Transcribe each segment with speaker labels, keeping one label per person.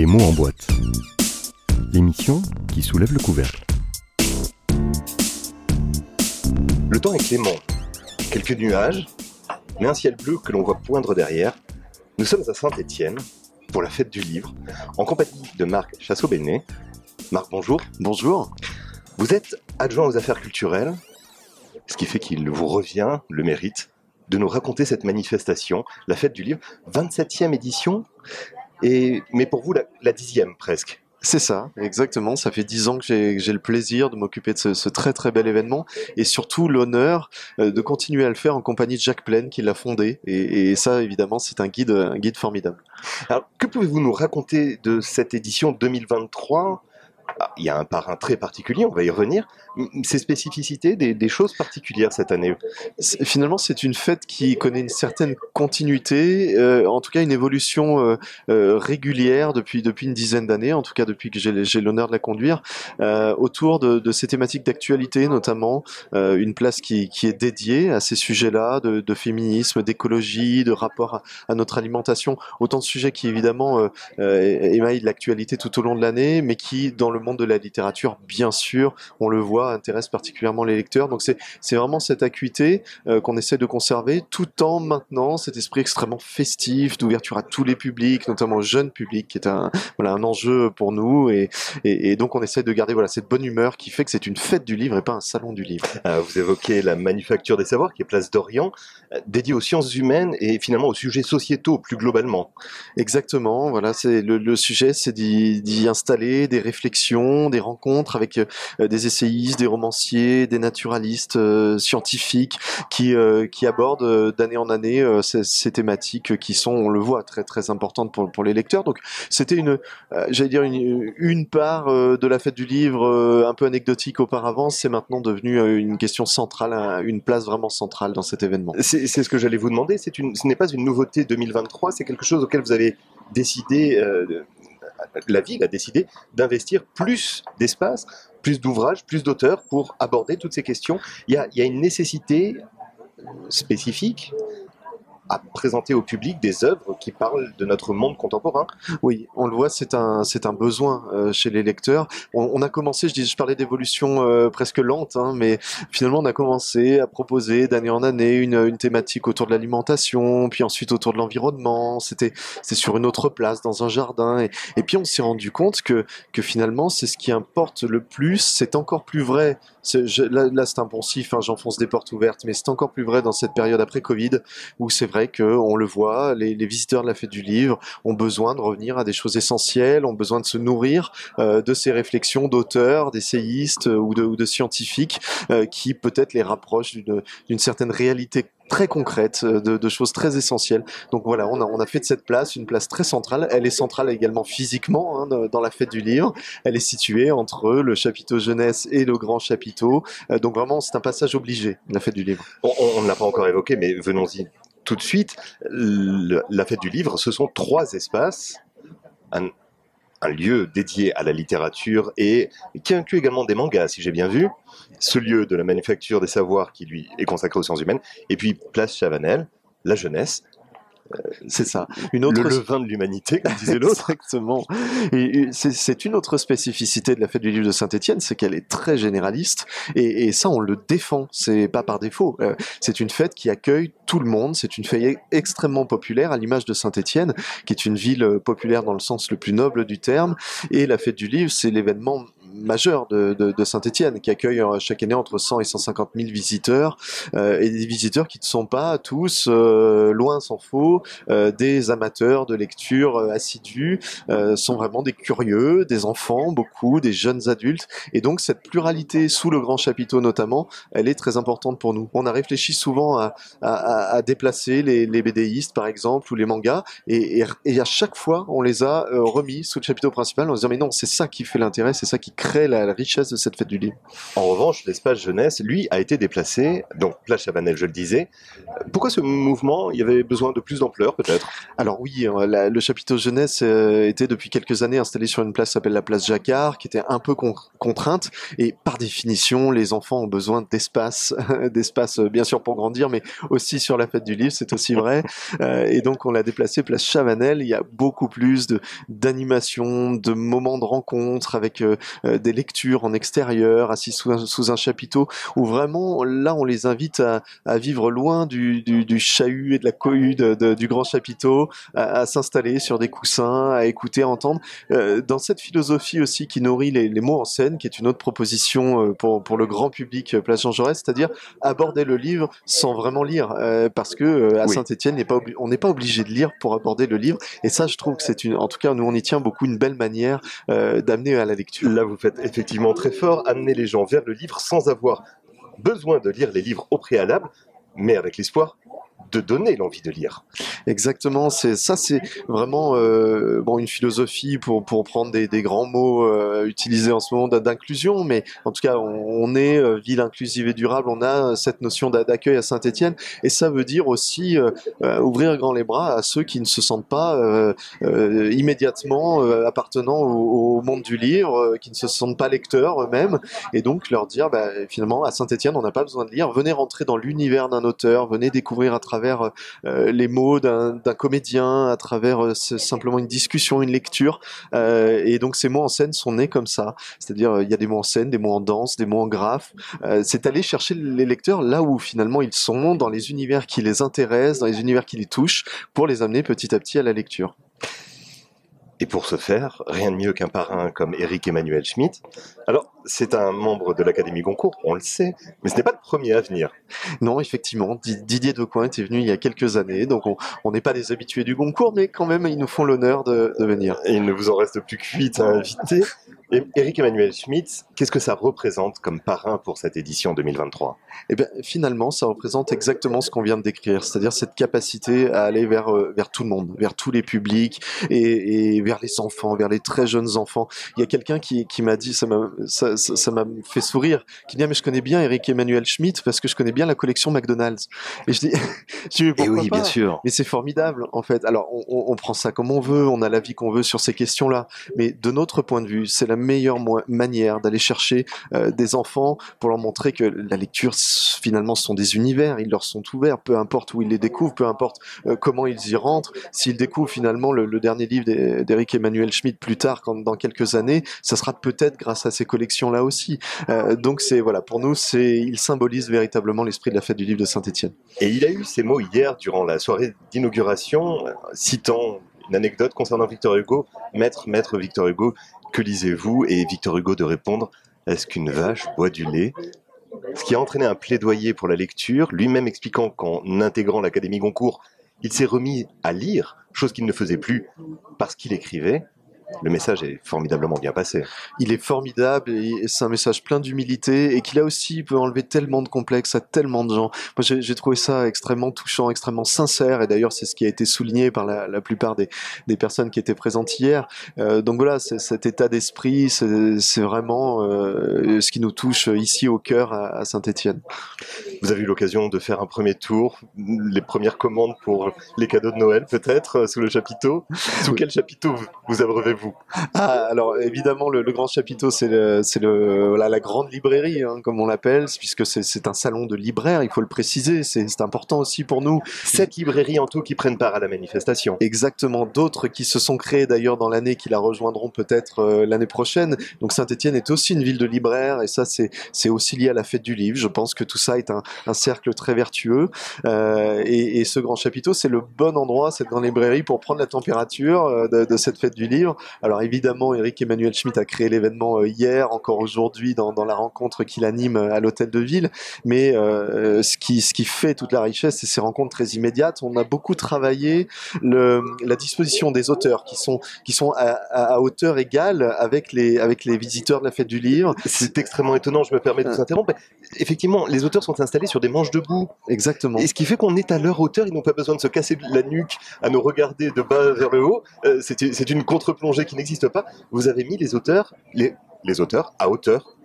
Speaker 1: Les mots en boîte. L'émission qui soulève le couvercle.
Speaker 2: Le temps est clément. Quelques nuages, mais un ciel bleu que l'on voit poindre derrière. Nous sommes à Saint-Étienne pour la fête du livre, en compagnie de Marc Chassot-Bennet. Marc, bonjour.
Speaker 3: Bonjour.
Speaker 2: Vous êtes adjoint aux affaires culturelles, ce qui fait qu'il vous revient le mérite de nous raconter cette manifestation, la fête du livre, 27e édition, et, mais pour vous la, la dixième presque.
Speaker 3: C'est ça, exactement. Ça fait dix ans que j'ai le plaisir de m'occuper de ce, ce, très très bel événement et surtout l'honneur euh, de continuer à le faire en compagnie de Jacques Plaine qui l'a fondé. Et, et, ça, évidemment, c'est un guide, un guide formidable.
Speaker 2: Alors, que pouvez-vous nous raconter de cette édition 2023 ah, il y a un parrain très particulier, on va y revenir. Ces spécificités, des, choses particulières cette année
Speaker 3: Finalement, c'est une fête qui connaît une certaine continuité, euh, en tout cas une évolution euh, euh, régulière depuis, une dizaine d'années, en tout cas depuis que j'ai l'honneur de la conduire, autour de, ces thématiques d'actualité, notamment une place qui, est dédiée à ces sujets-là, de, de, féminisme, d'écologie, de rapport à, à, notre alimentation, autant de sujets qui évidemment émaillent l'actualité tout au long de l'année, mais qui, dans le monde de la littérature, bien sûr, on le voit, intéresse particulièrement les lecteurs. Donc c'est vraiment cette acuité euh, qu'on essaie de conserver, tout en maintenant cet esprit extrêmement festif, d'ouverture à tous les publics, notamment au jeune public, qui est un, voilà, un enjeu pour nous. Et, et, et donc on essaie de garder voilà, cette bonne humeur qui fait que c'est une fête du livre et pas un salon du livre.
Speaker 2: Euh, vous évoquez la manufacture des savoirs, qui est place d'Orient, euh, dédiée aux sciences humaines et finalement aux sujets sociétaux plus globalement.
Speaker 3: Exactement, voilà, c'est le, le sujet, c'est d'y installer des réflexions, des rencontres avec euh, des essayistes, des romanciers, des naturalistes euh, scientifiques qui, euh, abordent d'année en année ces, thématiques qui sont, on le voit, très très importantes pour, les lecteurs. Donc c'était une, j'allais dire une, une part de la fête du livre un peu anecdotique auparavant, c'est maintenant devenu une question centrale, une place vraiment centrale dans cet événement.
Speaker 2: C'est ce que j'allais vous demander, une, ce n'est pas une nouveauté 2023, c'est quelque chose auquel vous avez décidé la ville a décidé d'investir plus d'espace, plus d'ouvrages, plus d'auteurs pour aborder toutes ces questions. Il y a, une nécessité spécifique à présenter au public des œuvres qui parlent de notre monde contemporain.
Speaker 3: Oui, on le voit, c'est un, c'est un besoin euh, chez les lecteurs. On, a commencé, je, dis, je parlais d'évolution euh, presque lente, hein, mais finalement on a commencé à proposer d'année en année une, une thématique autour de l'alimentation, puis ensuite autour de l'environnement. C'était, c'est sur une autre place dans un jardin, et, et puis on s'est rendu compte que, que finalement c'est ce qui importe le plus. C'est encore plus vrai. Là, c'est un poncif, hein, j'enfonce des portes ouvertes, mais c'est encore plus vrai dans cette période après Covid où c'est vrai que on le voit, les, visiteurs de la fête du livre ont besoin de revenir à des choses essentielles, ont besoin de se nourrir euh, de ces réflexions d'auteurs, d'essayistes euh, ou, de, scientifiques euh, qui peut-être les rapprochent d'une certaine réalité très concrète, de, choses très essentielles. Donc voilà, on a, fait de cette place une place très centrale. Elle est centrale également physiquement hein, dans la fête du livre. Elle est située entre le chapiteau jeunesse et le grand chapiteau. Donc vraiment, c'est un passage obligé, la fête du livre.
Speaker 2: On ne l'a pas encore évoqué, mais venons-y tout de suite. La fête du livre, ce sont trois espaces. Un lieu dédié à la littérature et qui inclut également des mangas, si j'ai bien vu. Ce lieu de la manufacture des savoirs qui lui est consacré aux sciences humaines. Et puis Place Chavanel, la jeunesse.
Speaker 3: Euh, c'est ça. Une autre...
Speaker 2: Le levain de l'humanité, comme disait l'autre.
Speaker 3: Exactement. Et c'est une autre spécificité de la fête du livre de Saint-Etienne, c'est qu'elle est très généraliste. Et, et, ça, on le défend. C'est pas par défaut. Euh, c'est une fête qui accueille tout le monde. C'est une fête extrêmement populaire, à l'image de Saint-Etienne, qui est une ville populaire dans le sens le plus noble du terme. Et la fête du livre, c'est l'événement majeur de, de, de Saint-Etienne, qui accueille euh, chaque année entre 100 et 150 000 visiteurs, euh, et des visiteurs qui ne sont pas tous, euh, loin s'en faut, euh, des amateurs de lecture euh, assidus, euh, sont vraiment des curieux, des enfants, beaucoup, des jeunes adultes, et donc cette pluralité sous le grand chapiteau notamment, elle est très importante pour nous. On a réfléchi souvent à, déplacer les, les BDistes par exemple, ou les mangas, et, à chaque fois on les a remis sous le chapiteau principal en se disant mais non, c'est ça qui fait l'intérêt, c'est ça qui crée la, richesse de cette fête du livre.
Speaker 2: En revanche, l'espace jeunesse, lui, a été déplacé, donc place Chabanel, je le disais. Pourquoi ce mouvement? Il y avait besoin de plus d'ampleur, peut-être
Speaker 3: Alors oui, euh, la- le chapiteau jeunesse euh, était depuis quelques années installé sur une place s'appelle la place Jacquard, qui était un peu con- contrainte. Et par définition, les enfants ont besoin d'espace, d'espace euh, bien sûr pour grandir, mais aussi sur la fête du livre, c'est aussi vrai. Et donc on l'a déplacé place Chavanel. Il y a beaucoup plus de d'animation, de moments de rencontre avec des lectures en extérieur, assis sous un, sous un chapiteau, où vraiment là on les invite à, à vivre loin du, du, du chahut et de la cohue de- de- du grand chapiteau, à, à s'installer sur des coussins, à écouter, à entendre. Euh, dans cette philosophie aussi qui nourrit les, les mots en scène, qui est une autre proposition euh, pour, pour le grand public euh, Place Jean Jaurès, c'est-à-dire aborder le livre sans vraiment lire, parce que à
Speaker 2: Oui.
Speaker 3: Saint-Étienne, on n'est pas obligé de lire pour aborder le livre. Et ça, je trouve que c'est une, en tout cas, nous on y tient beaucoup une belle manière d'amener à la lecture.
Speaker 2: Là, vous faites effectivement très fort, amener les gens vers le livre sans avoir besoin de lire les livres au préalable, mais avec l'espoir de donner l'envie de lire.
Speaker 3: Exactement, c'est ça, c'est vraiment euh, bon une philosophie pour pour prendre des, des grands mots euh, utilisés en ce moment d'in- d'inclusion, mais en tout cas, on, est euh, ville inclusive et durable. On a cette notion d'a- d'accueil à Saint-Étienne, et ça veut dire aussi ouvrir grand les bras à ceux qui ne se sentent pas immédiatement appartenant au, monde du livre, qui ne se sentent pas lecteurs eux-mêmes, et donc leur dire bah, finalement à Saint-Étienne, on n'a pas besoin de lire. Venez rentrer dans l'univers d'un auteur, venez découvrir à travers euh, les mots d'un comédien, à travers euh, simplement une discussion, une lecture. Euh, et donc ces mots en scène sont nés comme ça. C'est-à-dire il y a des mots en scène, des mots en danse, des mots en graphe. C'est aller chercher les lecteurs là où finalement ils sont, dans les univers qui les intéressent, dans les univers qui les touchent, pour les amener petit à petit à la lecture.
Speaker 2: Et pour ce faire, rien de mieux qu'un parrain comme Éric Emmanuel Schmitt. Alors, c'est un membre de l'Académie Goncourt, on le sait, mais ce n'est pas le premier à venir.
Speaker 3: Non, effectivement, Di- Didier Decoing était venu il y a quelques années, donc on n'est pas des habitués du Goncourt, mais quand même ils nous font l'honneur de, de venir.
Speaker 2: Et il ne vous en reste plus que huit à inviter. Et Éric Emmanuel Schmitt, qu'est-ce que ça représente comme parrain pour cette édition 2023
Speaker 3: Eh bien, finalement, ça représente exactement ce qu'on vient de décrire, c'est-à-dire cette capacité à aller vers euh, vers tout le monde, vers tous les publics et, et vers les enfants, vers les très jeunes enfants. Il y a quelqu'un qui, qui m'a dit, ça m'a ça, ça- ça m'a fait sourire, qui dit ah, mais je connais bien Eric Emmanuel Schmitt parce que je connais bien la collection McDonald's. Et je dis, je dis mais pourquoi pas?
Speaker 2: sûr.
Speaker 3: mais c'est formidable, en fait. Alors, on, on- on prend ça comme on veut, on a l'avis qu'on veut sur ces questions-là. Mais de notre point de vue, c'est la meilleure manière d'aller chercher euh, des enfants pour leur montrer que la lecture, finalement, ce sont des univers. Ils leur sont ouverts, peu importe où ils les découvrent, peu importe euh, comment ils y rentrent. S'ils découvrent finalement le, dernier livre d'E- d'Eric Emmanuel Schmitt plus tard, dans quelques années, ça sera peut-être grâce à ces collections-là aussi. Euh, donc, c'est voilà, pour nous, il symbolise véritablement l'esprit de la fête du livre de Saint-Étienne.
Speaker 2: Et il a eu ces mots hier durant la soirée d'inauguration, citant une anecdote concernant Victor Hugo. Maître, maître Victor Hugo, lisez-vous Et Victor Hugo de répondre Est-ce qu'une vache boit du lait? Ce qui a entraîné un plaidoyer pour la lecture, lui-même expliquant qu'en intégrant l'Académie Goncourt, il s'est remis à lire, chose qu'il ne faisait plus parce qu'il écrivait. Le message est formidablement bien passé.
Speaker 3: il est formidable et c'est un message plein d'humilité et qui là aussi peut enlever tellement de complexes à tellement de gens. Moi j'ai trouvé ça extrêmement touchant, extrêmement sincère et d'ailleurs c'est ce qui a été souligné par la, la plupart des, des personnes qui étaient présentes hier. Euh, donc voilà, cet état d'esprit, c'est vraiment euh, ce qui nous touche ici au cœur à, à Saint-Étienne.
Speaker 2: Vous avez eu l'occasion de faire un premier tour, les premières commandes pour les cadeaux de Noël peut-être, euh, sous le chapiteau. Sous quel chapiteau vous- vous
Speaker 3: Ah, alors évidemment, le, le grand chapiteau, c'est voilà, la grande librairie, hein, comme on l'appelle, puisque c'est, un salon de libraire, il faut le préciser, c'est, important aussi pour nous.
Speaker 2: Sept librairies en tout qui prennent part à la manifestation.
Speaker 3: Exactement, d'autres qui se sont créées d'ailleurs dans l'année, qui la rejoindront peut-être euh, l'année prochaine. Donc Saint-Étienne est aussi une ville de libraires, et ça, c'est, c'est aussi lié à la fête du livre. Je pense que tout ça est un, un cercle très vertueux. Euh, et, et ce grand chapiteau, c'est le bon endroit, cette grande librairie, pour prendre la température euh, de, de cette fête du livre. Alors évidemment, Eric Emmanuel Schmitt a créé l'événement euh, hier, encore aujourd'hui, dans, dans la rencontre qu'il anime euh, à l'hôtel de ville. Mais euh, ce, qui, ce qui fait toute la richesse, c'est ces rencontres très immédiates. On a beaucoup travaillé le, la disposition des auteurs qui sont, qui sont à, hauteur égale avec les, avec les visiteurs de la fête du livre.
Speaker 2: C'est extrêmement étonnant, je me permets de vous interrompre. Effectivement, les auteurs sont installés sur des manches debout.
Speaker 3: Exactement.
Speaker 2: Et ce qui fait qu'on est à leur hauteur, ils n'ont pas besoin de se casser la nuque à nous regarder de bas vers le haut. Euh, c'est une contre-plongée qui n'existe pas. Vous avez mis les auteurs les, les auteurs à hauteur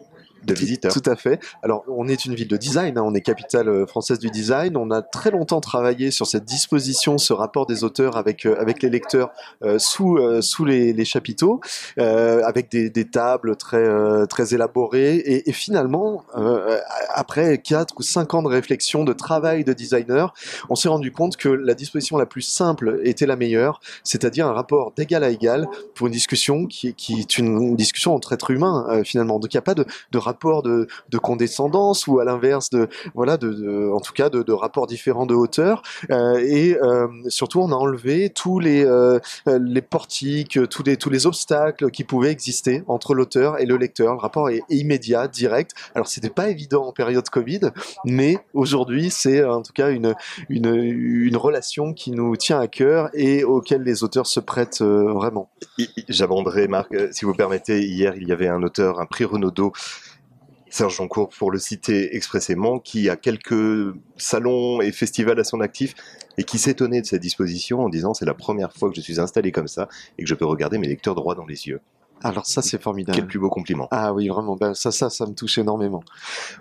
Speaker 2: de visiteurs.
Speaker 3: Tout à fait. Alors, on est une ville de design, hein, on est capitale euh, française du design. On a très longtemps travaillé sur cette disposition, ce rapport des auteurs avec euh, avec les lecteurs euh, sous sous les, les chapiteaux, avec des, des, tables très très élaborées. Et, et finalement, après quatre ou cinq ans de réflexion, de travail de designer, on s'est rendu compte que la disposition la plus simple était la meilleure, c'est-à-dire un rapport d'égal à égal pour une discussion qui, qui est une discussion entre êtres humains finalement. Donc il n'y a pas de, de rapport rapport de, condescendance ou à l'inverse de voilà de, en tout cas de, rapports différents de hauteur. Euh, et euh, surtout on a enlevé tous les euh, les portiques tous les tous les obstacles qui pouvaient exister entre l'auteur et le lecteur. Le rapport est, immédiat direct. Alors c'était pas évident en période Covid mais aujourd'hui c'est en tout cas une, une relation qui nous tient à cœur et auquel les auteurs se prêtent vraiment.
Speaker 2: J'aborderai Marc. Si vous permettez hier il y avait un auteur un prix Renaudot Serge Joncourt, pour le citer expressément, qui a quelques salons et festivals à son actif et qui s'étonnait de cette disposition en disant c'est la première fois que je suis installé comme ça et que je peux regarder mes lecteurs droit dans les yeux.
Speaker 3: Alors ça, c'est formidable.
Speaker 2: Quel plus beau compliment.
Speaker 3: Ah oui, vraiment. Ben, ça, ça, ça me touche énormément.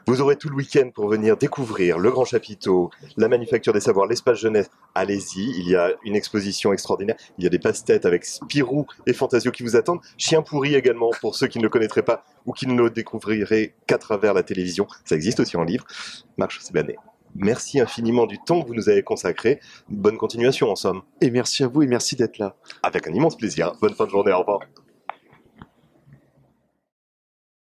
Speaker 2: Vous aurez tout le week-end pour venir découvrir le Grand Chapiteau, la Manufacture des Savoirs, l'espace jeunesse. Allez-y, il y a une exposition extraordinaire. Il y a des passe-têtes avec Spirou et Fantasio qui vous attendent. Chien pourri également pour ceux qui ne le connaîtraient pas ou qui ne le découvriraient qu'à travers la télévision. Ça existe aussi en livre. Marche Sebané. Merci infiniment du temps que vous nous avez consacré. Bonne continuation en somme.
Speaker 3: Et merci à vous et merci d'être là.
Speaker 2: Avec un immense plaisir. Bonne fin de journée. Au revoir.